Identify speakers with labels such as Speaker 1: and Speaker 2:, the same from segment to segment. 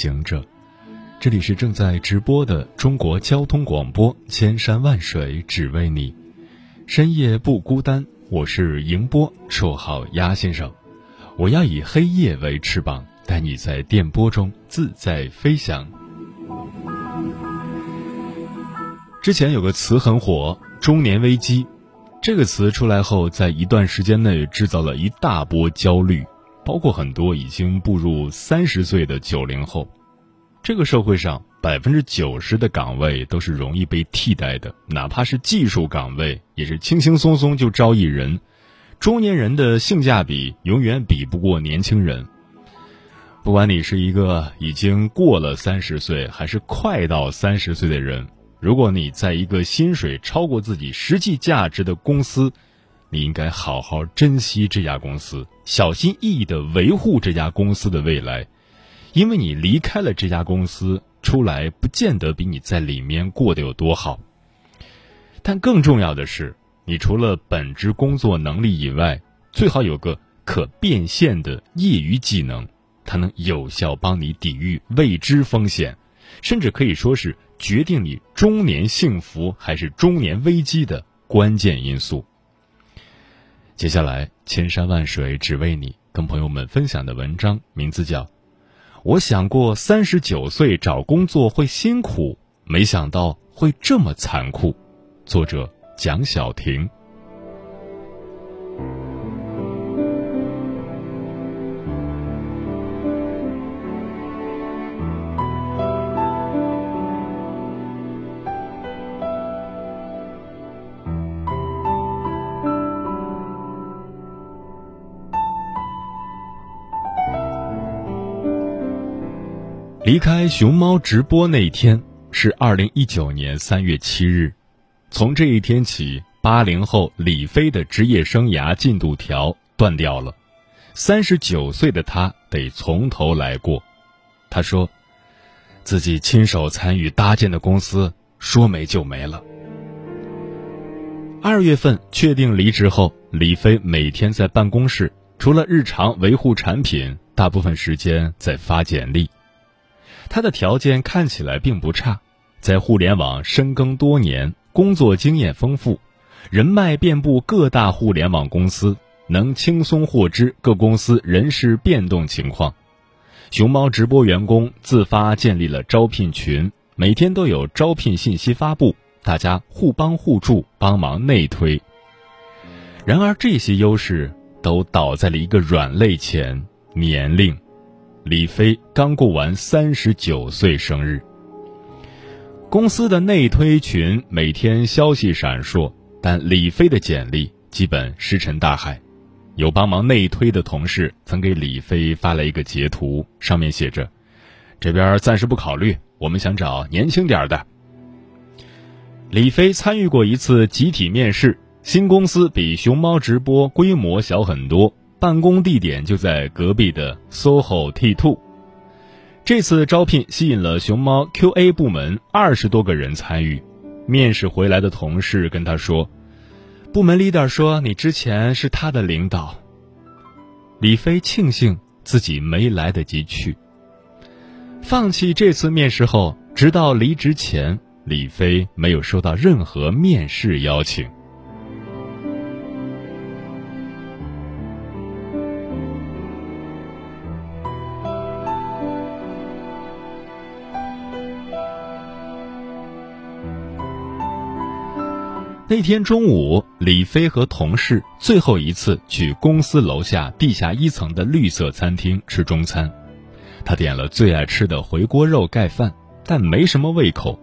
Speaker 1: 行者，这里是正在直播的中国交通广播，千山万水只为你，深夜不孤单。我是迎波，绰号鸭先生。我要以黑夜为翅膀，带你在电波中自在飞翔。之前有个词很火，“中年危机”，这个词出来后，在一段时间内制造了一大波焦虑。包括很多已经步入三十岁的九零后，这个社会上百分之九十的岗位都是容易被替代的，哪怕是技术岗位，也是轻轻松松就招一人。中年人的性价比永远比不过年轻人。不管你是一个已经过了三十岁，还是快到三十岁的人，如果你在一个薪水超过自己实际价值的公司，你应该好好珍惜这家公司，小心翼翼的维护这家公司的未来，因为你离开了这家公司，出来不见得比你在里面过得有多好。但更重要的是，你除了本职工作能力以外，最好有个可变现的业余技能，它能有效帮你抵御未知风险，甚至可以说是决定你中年幸福还是中年危机的关键因素。接下来，千山万水只为你，跟朋友们分享的文章名字叫《我想过三十九岁找工作会辛苦，没想到会这么残酷》，作者蒋小婷。离开熊猫直播那一天是二零一九年三月七日，从这一天起，八零后李飞的职业生涯进度条断掉了。三十九岁的他得从头来过。他说，自己亲手参与搭建的公司说没就没了。二月份确定离职后，李飞每天在办公室，除了日常维护产品，大部分时间在发简历。他的条件看起来并不差，在互联网深耕多年，工作经验丰富，人脉遍布各大互联网公司，能轻松获知各公司人事变动情况。熊猫直播员工自发建立了招聘群，每天都有招聘信息发布，大家互帮互助，帮忙内推。然而，这些优势都倒在了一个软肋前——年龄。李飞刚过完三十九岁生日。公司的内推群每天消息闪烁，但李飞的简历基本石沉大海。有帮忙内推的同事曾给李飞发来一个截图，上面写着：“这边暂时不考虑，我们想找年轻点的。”李飞参与过一次集体面试，新公司比熊猫直播规模小很多。办公地点就在隔壁的 SOHO T Two。这次招聘吸引了熊猫 QA 部门二十多个人参与。面试回来的同事跟他说：“部门 leader 说你之前是他的领导。”李飞庆幸自己没来得及去。放弃这次面试后，直到离职前，李飞没有收到任何面试邀请。那天中午，李飞和同事最后一次去公司楼下地下一层的绿色餐厅吃中餐。他点了最爱吃的回锅肉盖饭，但没什么胃口。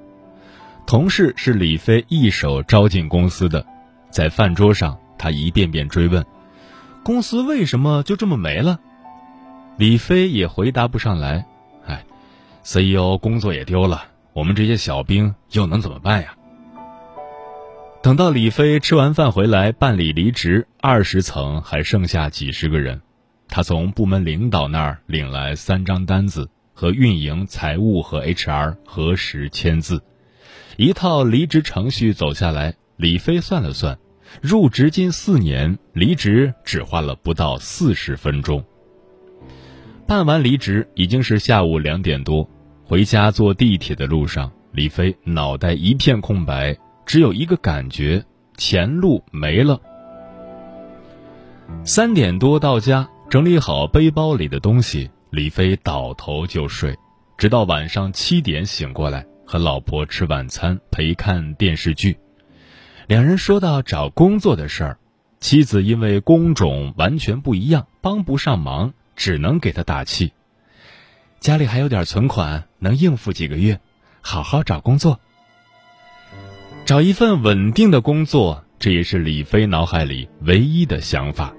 Speaker 1: 同事是李飞一手招进公司的，在饭桌上，他一遍遍追问：“公司为什么就这么没了？”李飞也回答不上来。哎，CEO 工作也丢了，我们这些小兵又能怎么办呀？等到李飞吃完饭回来办理离职，二十层还剩下几十个人，他从部门领导那儿领来三张单子，和运营、财务和 HR 核实签字，一套离职程序走下来，李飞算了算，入职近四年，离职只花了不到四十分钟。办完离职已经是下午两点多，回家坐地铁的路上，李飞脑袋一片空白。只有一个感觉，前路没了。三点多到家，整理好背包里的东西，李飞倒头就睡，直到晚上七点醒过来，和老婆吃晚餐，陪看电视剧。两人说到找工作的事儿，妻子因为工种完全不一样，帮不上忙，只能给他打气。家里还有点存款，能应付几个月，好好找工作。找一份稳定的工作，这也是李飞脑海里唯一的想法。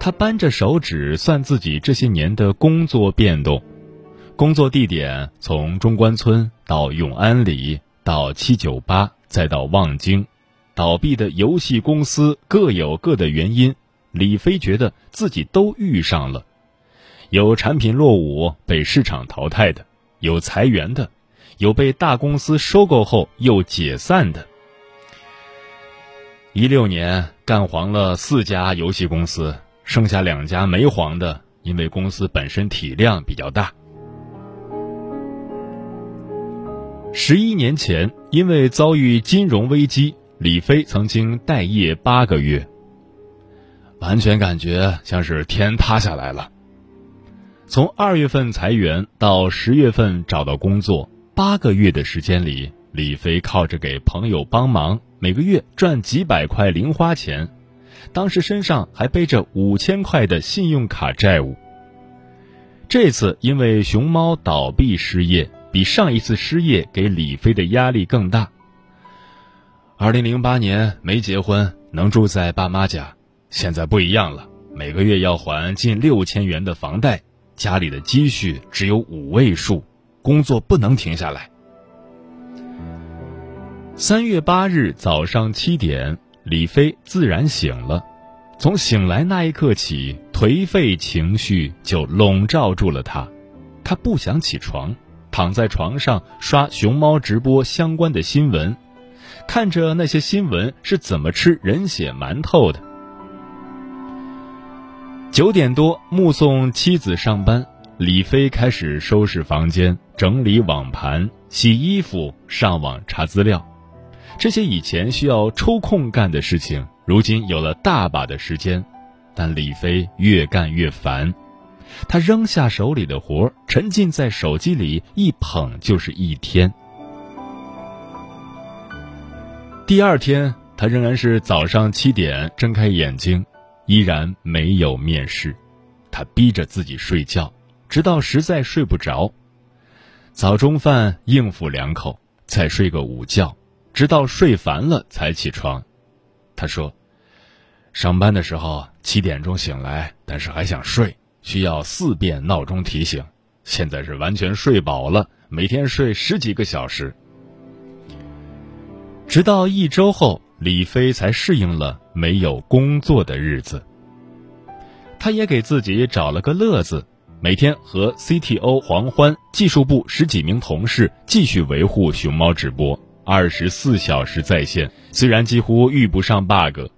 Speaker 1: 他扳着手指算自己这些年的工作变动，工作地点从中关村到永安里，到七九八，再到望京，倒闭的游戏公司各有各的原因。李飞觉得自己都遇上了，有产品落伍被市场淘汰的，有裁员的。有被大公司收购后又解散的。一六年干黄了四家游戏公司，剩下两家没黄的，因为公司本身体量比较大。十一年前，因为遭遇金融危机，李飞曾经待业八个月，完全感觉像是天塌下来了。从二月份裁员到十月份找到工作。八个月的时间里，李飞靠着给朋友帮忙，每个月赚几百块零花钱，当时身上还背着五千块的信用卡债务。这次因为熊猫倒闭失业，比上一次失业给李飞的压力更大。二零零八年没结婚，能住在爸妈家，现在不一样了，每个月要还近六千元的房贷，家里的积蓄只有五位数。工作不能停下来。三月八日早上七点，李飞自然醒了。从醒来那一刻起，颓废情绪就笼罩住了他。他不想起床，躺在床上刷熊猫直播相关的新闻，看着那些新闻是怎么吃人血馒头的。九点多，目送妻子上班。李飞开始收拾房间、整理网盘、洗衣服、上网查资料，这些以前需要抽空干的事情，如今有了大把的时间。但李飞越干越烦，他扔下手里的活，沉浸在手机里，一捧就是一天。第二天，他仍然是早上七点睁开眼睛，依然没有面试，他逼着自己睡觉。直到实在睡不着，早中饭应付两口，再睡个午觉，直到睡烦了才起床。他说：“上班的时候七点钟醒来，但是还想睡，需要四遍闹钟提醒。现在是完全睡饱了，每天睡十几个小时。”直到一周后，李飞才适应了没有工作的日子。他也给自己找了个乐子。每天和 CTO 黄欢、技术部十几名同事继续维护熊猫直播，二十四小时在线。虽然几乎遇不上 bug，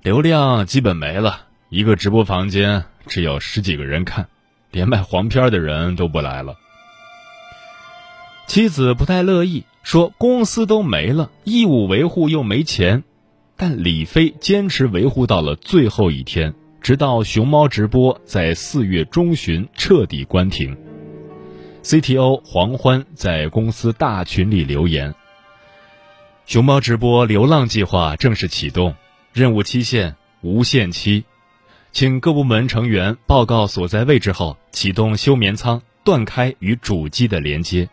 Speaker 1: 流量基本没了，一个直播房间只有十几个人看，连卖黄片的人都不来了。妻子不太乐意，说公司都没了，义务维护又没钱，但李飞坚持维护到了最后一天。直到熊猫直播在四月中旬彻底关停，CTO 黄欢在公司大群里留言：“熊猫直播流浪计划正式启动，任务期限无限期，请各部门成员报告所在位置后启动休眠舱，断开与主机的连接。”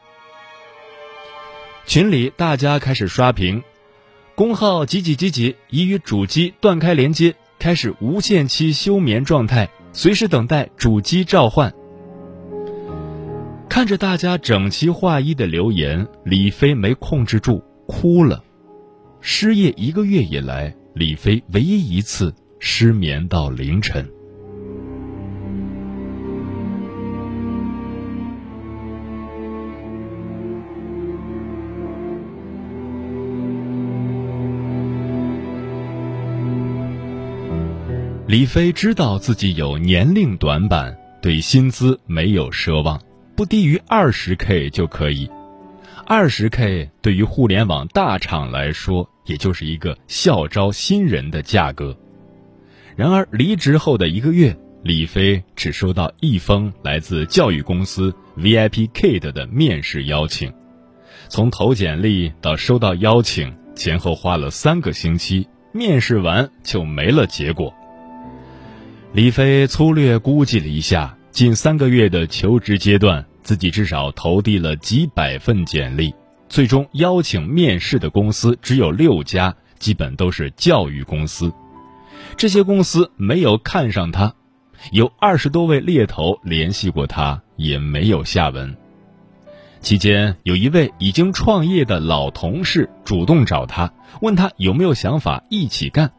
Speaker 1: 群里大家开始刷屏，工号几几几几已与主机断开连接。开始无限期休眠状态，随时等待主机召唤。看着大家整齐划一的留言，李飞没控制住，哭了。失业一个月以来，李飞唯一一次失眠到凌晨。李飞知道自己有年龄短板，对薪资没有奢望，不低于二十 K 就可以。二十 K 对于互联网大厂来说，也就是一个校招新人的价格。然而离职后的一个月，李飞只收到一封来自教育公司 VIP Kid 的面试邀请，从投简历到收到邀请，前后花了三个星期，面试完就没了结果。李飞粗略估计了一下，近三个月的求职阶段，自己至少投递了几百份简历，最终邀请面试的公司只有六家，基本都是教育公司。这些公司没有看上他，有二十多位猎头联系过他，也没有下文。期间，有一位已经创业的老同事主动找他，问他有没有想法一起干。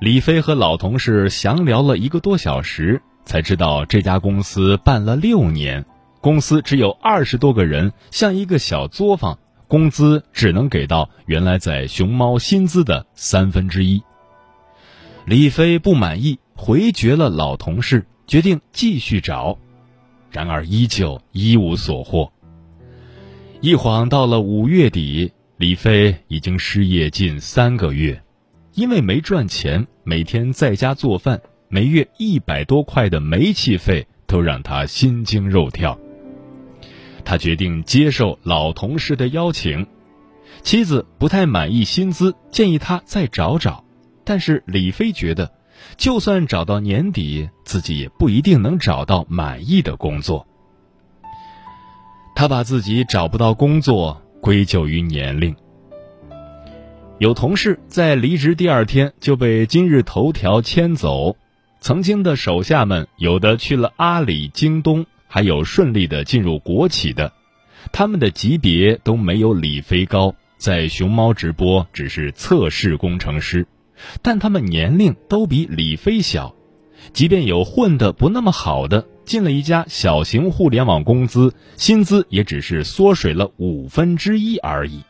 Speaker 1: 李飞和老同事详聊了一个多小时，才知道这家公司办了六年，公司只有二十多个人，像一个小作坊，工资只能给到原来在熊猫薪资的三分之一。李飞不满意，回绝了老同事，决定继续找，然而依旧一无所获。一晃到了五月底，李飞已经失业近三个月。因为没赚钱，每天在家做饭，每月一百多块的煤气费都让他心惊肉跳。他决定接受老同事的邀请，妻子不太满意薪资，建议他再找找。但是李飞觉得，就算找到年底，自己也不一定能找到满意的工作。他把自己找不到工作归咎于年龄。有同事在离职第二天就被今日头条牵走，曾经的手下们有的去了阿里、京东，还有顺利的进入国企的，他们的级别都没有李飞高，在熊猫直播只是测试工程师，但他们年龄都比李飞小，即便有混得不那么好的，进了一家小型互联网公司，薪资也只是缩水了五分之一而已。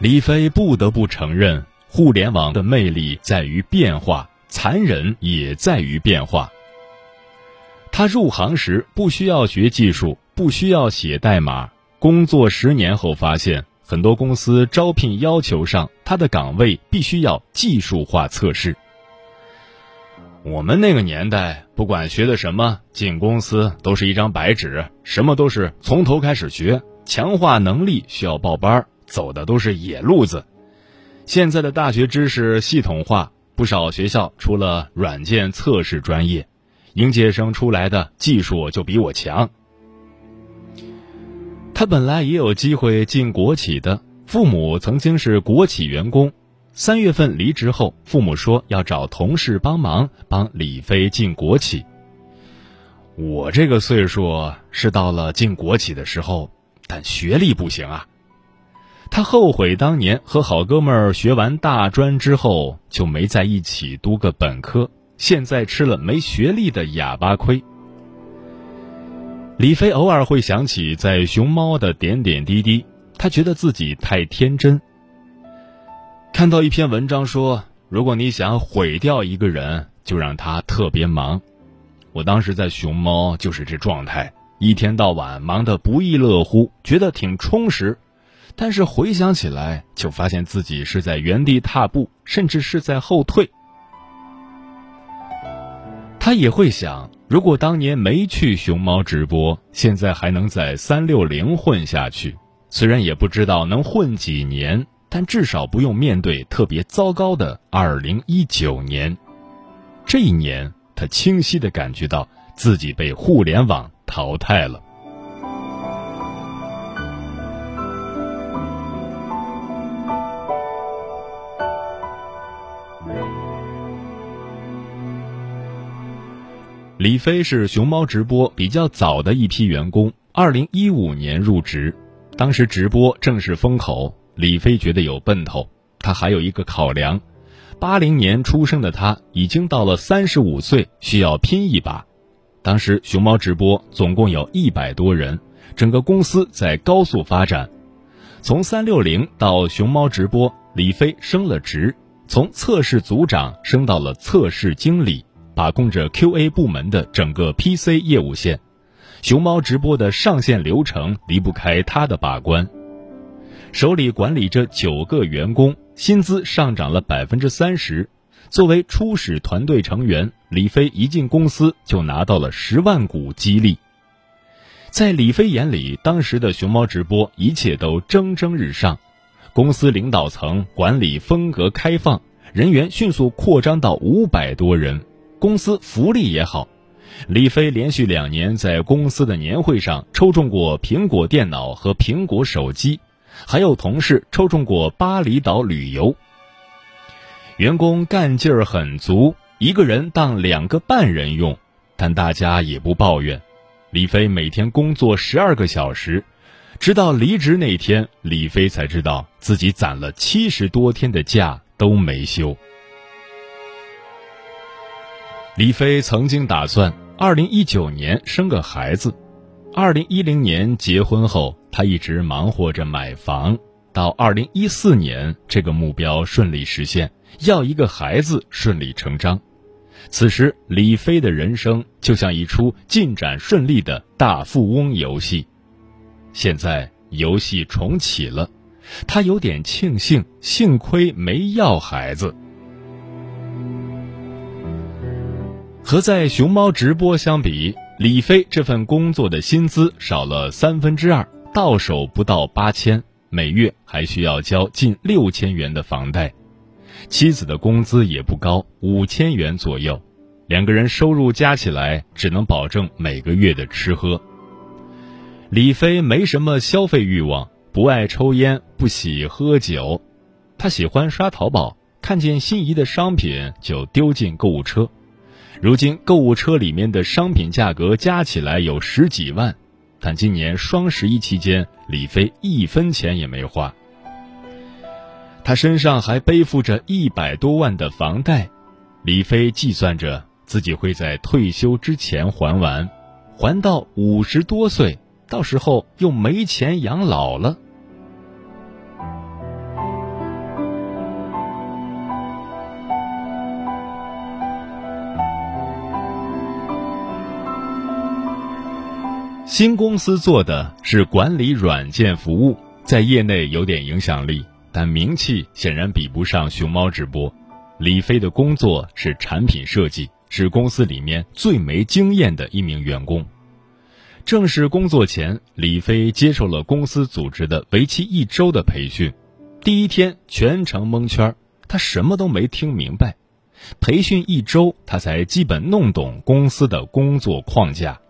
Speaker 1: 李飞不得不承认，互联网的魅力在于变化，残忍也在于变化。他入行时不需要学技术，不需要写代码，工作十年后发现，很多公司招聘要求上，他的岗位必须要技术化测试。我们那个年代，不管学的什么，进公司都是一张白纸，什么都是从头开始学，强化能力需要报班儿。走的都是野路子，现在的大学知识系统化，不少学校除了软件测试专业，应届生出来的技术就比我强。他本来也有机会进国企的，父母曾经是国企员工，三月份离职后，父母说要找同事帮忙帮李飞进国企。我这个岁数是到了进国企的时候，但学历不行啊。他后悔当年和好哥们儿学完大专之后就没在一起读个本科，现在吃了没学历的哑巴亏。李飞偶尔会想起在熊猫的点点滴滴，他觉得自己太天真。看到一篇文章说，如果你想毁掉一个人，就让他特别忙。我当时在熊猫就是这状态，一天到晚忙得不亦乐乎，觉得挺充实。但是回想起来，就发现自己是在原地踏步，甚至是在后退。他也会想，如果当年没去熊猫直播，现在还能在三六零混下去。虽然也不知道能混几年，但至少不用面对特别糟糕的二零一九年。这一年，他清晰的感觉到自己被互联网淘汰了。李飞是熊猫直播比较早的一批员工，二零一五年入职，当时直播正是风口，李飞觉得有奔头。他还有一个考量，八零年出生的他已经到了三十五岁，需要拼一把。当时熊猫直播总共有一百多人，整个公司在高速发展，从三六零到熊猫直播，李飞升了职，从测试组长升到了测试经理。把控着 QA 部门的整个 PC 业务线，熊猫直播的上线流程离不开他的把关。手里管理着九个员工，薪资上涨了百分之三十。作为初始团队成员，李飞一进公司就拿到了十万股激励。在李飞眼里，当时的熊猫直播一切都蒸蒸日上，公司领导层管理风格开放，人员迅速扩张到五百多人。公司福利也好，李飞连续两年在公司的年会上抽中过苹果电脑和苹果手机，还有同事抽中过巴厘岛旅游。员工干劲儿很足，一个人当两个半人用，但大家也不抱怨。李飞每天工作十二个小时，直到离职那天，李飞才知道自己攒了七十多天的假都没休。李飞曾经打算，二零一九年生个孩子。二零一零年结婚后，他一直忙活着买房。到二零一四年，这个目标顺利实现，要一个孩子顺理成章。此时，李飞的人生就像一出进展顺利的大富翁游戏。现在游戏重启了，他有点庆幸，幸亏没要孩子。和在熊猫直播相比，李飞这份工作的薪资少了三分之二，到手不到八千，每月还需要交近六千元的房贷，妻子的工资也不高，五千元左右，两个人收入加起来只能保证每个月的吃喝。李飞没什么消费欲望，不爱抽烟，不喜喝酒，他喜欢刷淘宝，看见心仪的商品就丢进购物车。如今购物车里面的商品价格加起来有十几万，但今年双十一期间，李飞一分钱也没花。他身上还背负着一百多万的房贷，李飞计算着自己会在退休之前还完，还到五十多岁，到时候又没钱养老了。新公司做的是管理软件服务，在业内有点影响力，但名气显然比不上熊猫直播。李飞的工作是产品设计，是公司里面最没经验的一名员工。正式工作前，李飞接受了公司组织的为期一周的培训，第一天全程蒙圈，他什么都没听明白。培训一周，他才基本弄懂公司的工作框架。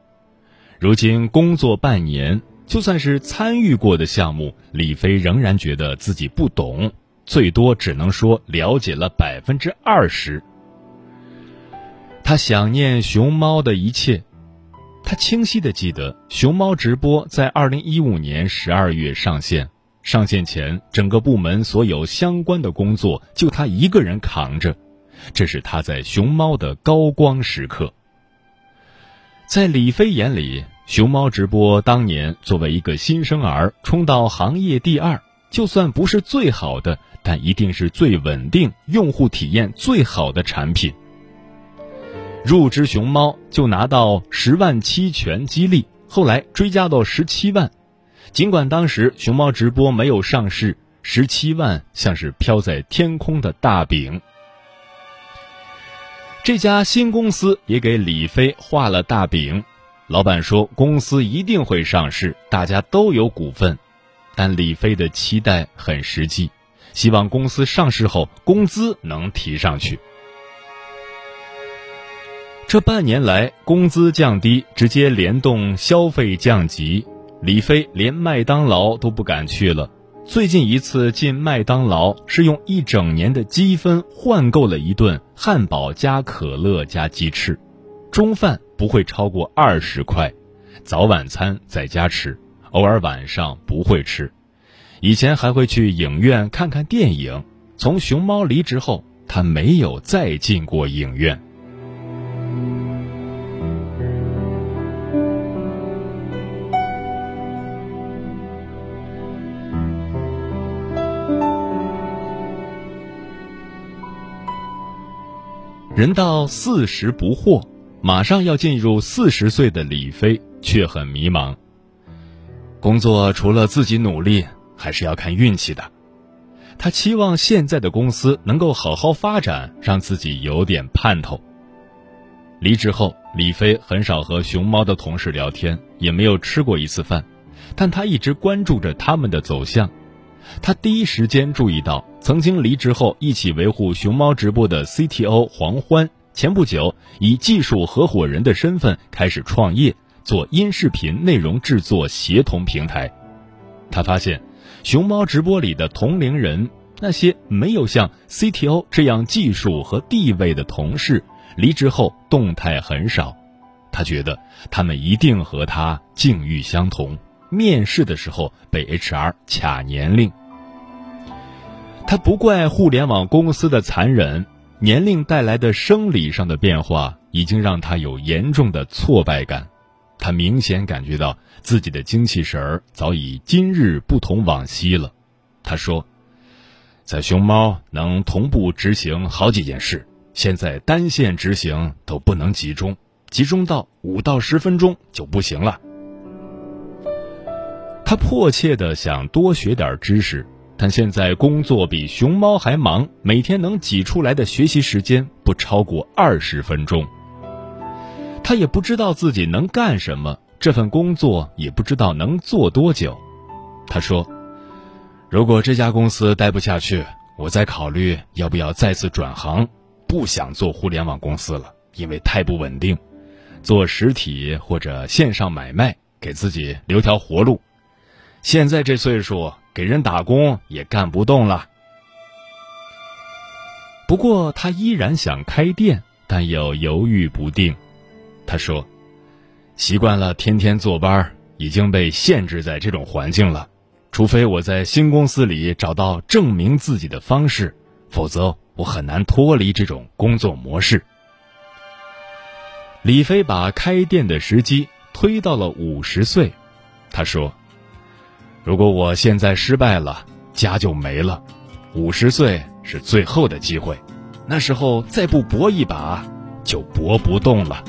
Speaker 1: 如今工作半年，就算是参与过的项目，李飞仍然觉得自己不懂，最多只能说了解了百分之二十。他想念熊猫的一切，他清晰的记得熊猫直播在二零一五年十二月上线，上线前整个部门所有相关的工作就他一个人扛着，这是他在熊猫的高光时刻。在李飞眼里，熊猫直播当年作为一个新生儿冲到行业第二，就算不是最好的，但一定是最稳定、用户体验最好的产品。入职熊猫就拿到十万期权激励，后来追加到十七万。尽管当时熊猫直播没有上市，十七万像是飘在天空的大饼。这家新公司也给李飞画了大饼，老板说公司一定会上市，大家都有股份。但李飞的期待很实际，希望公司上市后工资能提上去。这半年来，工资降低，直接联动消费降级，李飞连麦当劳都不敢去了。最近一次进麦当劳是用一整年的积分换购了一顿汉堡加可乐加鸡翅，中饭不会超过二十块，早晚餐在家吃，偶尔晚上不会吃。以前还会去影院看看电影。从熊猫离职后，他没有再进过影院。人到四十不惑，马上要进入四十岁的李飞却很迷茫。工作除了自己努力，还是要看运气的。他期望现在的公司能够好好发展，让自己有点盼头。离职后，李飞很少和熊猫的同事聊天，也没有吃过一次饭，但他一直关注着他们的走向。他第一时间注意到，曾经离职后一起维护熊猫直播的 CTO 黄欢，前不久以技术合伙人的身份开始创业，做音视频内容制作协同平台。他发现，熊猫直播里的同龄人，那些没有像 CTO 这样技术和地位的同事，离职后动态很少。他觉得他们一定和他境遇相同。面试的时候被 HR 卡年龄，他不怪互联网公司的残忍，年龄带来的生理上的变化已经让他有严重的挫败感，他明显感觉到自己的精气神儿早已今日不同往昔了。他说，在熊猫能同步执行好几件事，现在单线执行都不能集中，集中到五到十分钟就不行了。他迫切的想多学点知识，但现在工作比熊猫还忙，每天能挤出来的学习时间不超过二十分钟。他也不知道自己能干什么，这份工作也不知道能做多久。他说：“如果这家公司待不下去，我再考虑要不要再次转行。不想做互联网公司了，因为太不稳定。做实体或者线上买卖，给自己留条活路。”现在这岁数，给人打工也干不动了。不过他依然想开店，但又犹豫不定。他说：“习惯了天天坐班，已经被限制在这种环境了。除非我在新公司里找到证明自己的方式，否则我很难脱离这种工作模式。”李飞把开店的时机推到了五十岁。他说。如果我现在失败了，家就没了。五十岁是最后的机会，那时候再不搏一把，就搏不动了。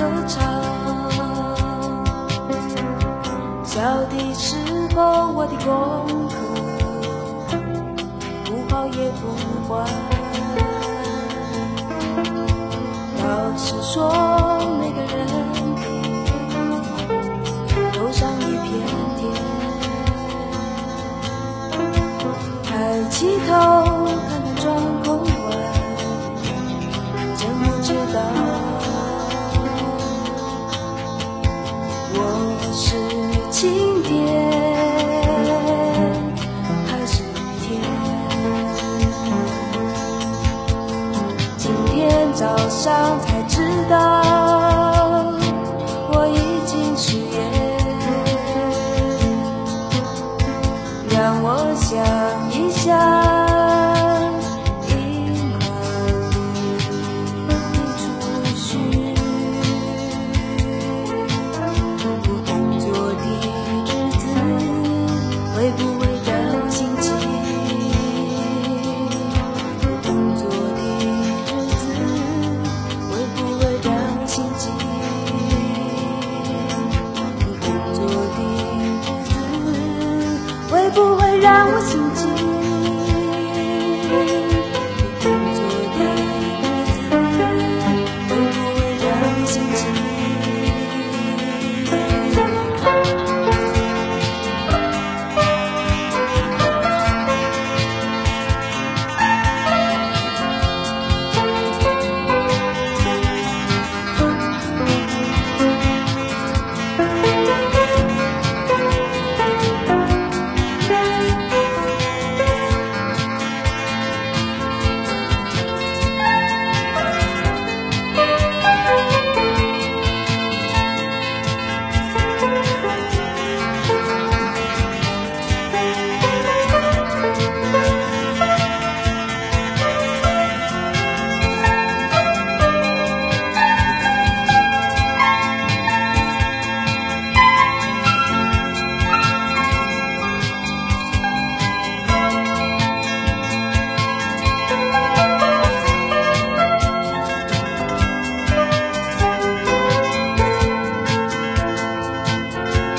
Speaker 1: 歌唱。小的时候我的功课不好也不坏，老师说每个人。头上
Speaker 2: 一片天，抬起头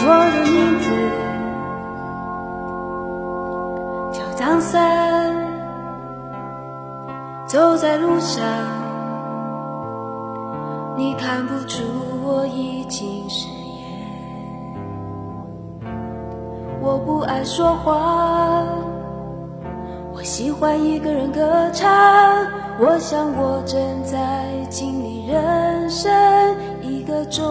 Speaker 2: 我的名字叫张三，走在路上，你看不出我已经失业。我不爱说话，我喜欢一个人歌唱。我想我正在经历人生一个终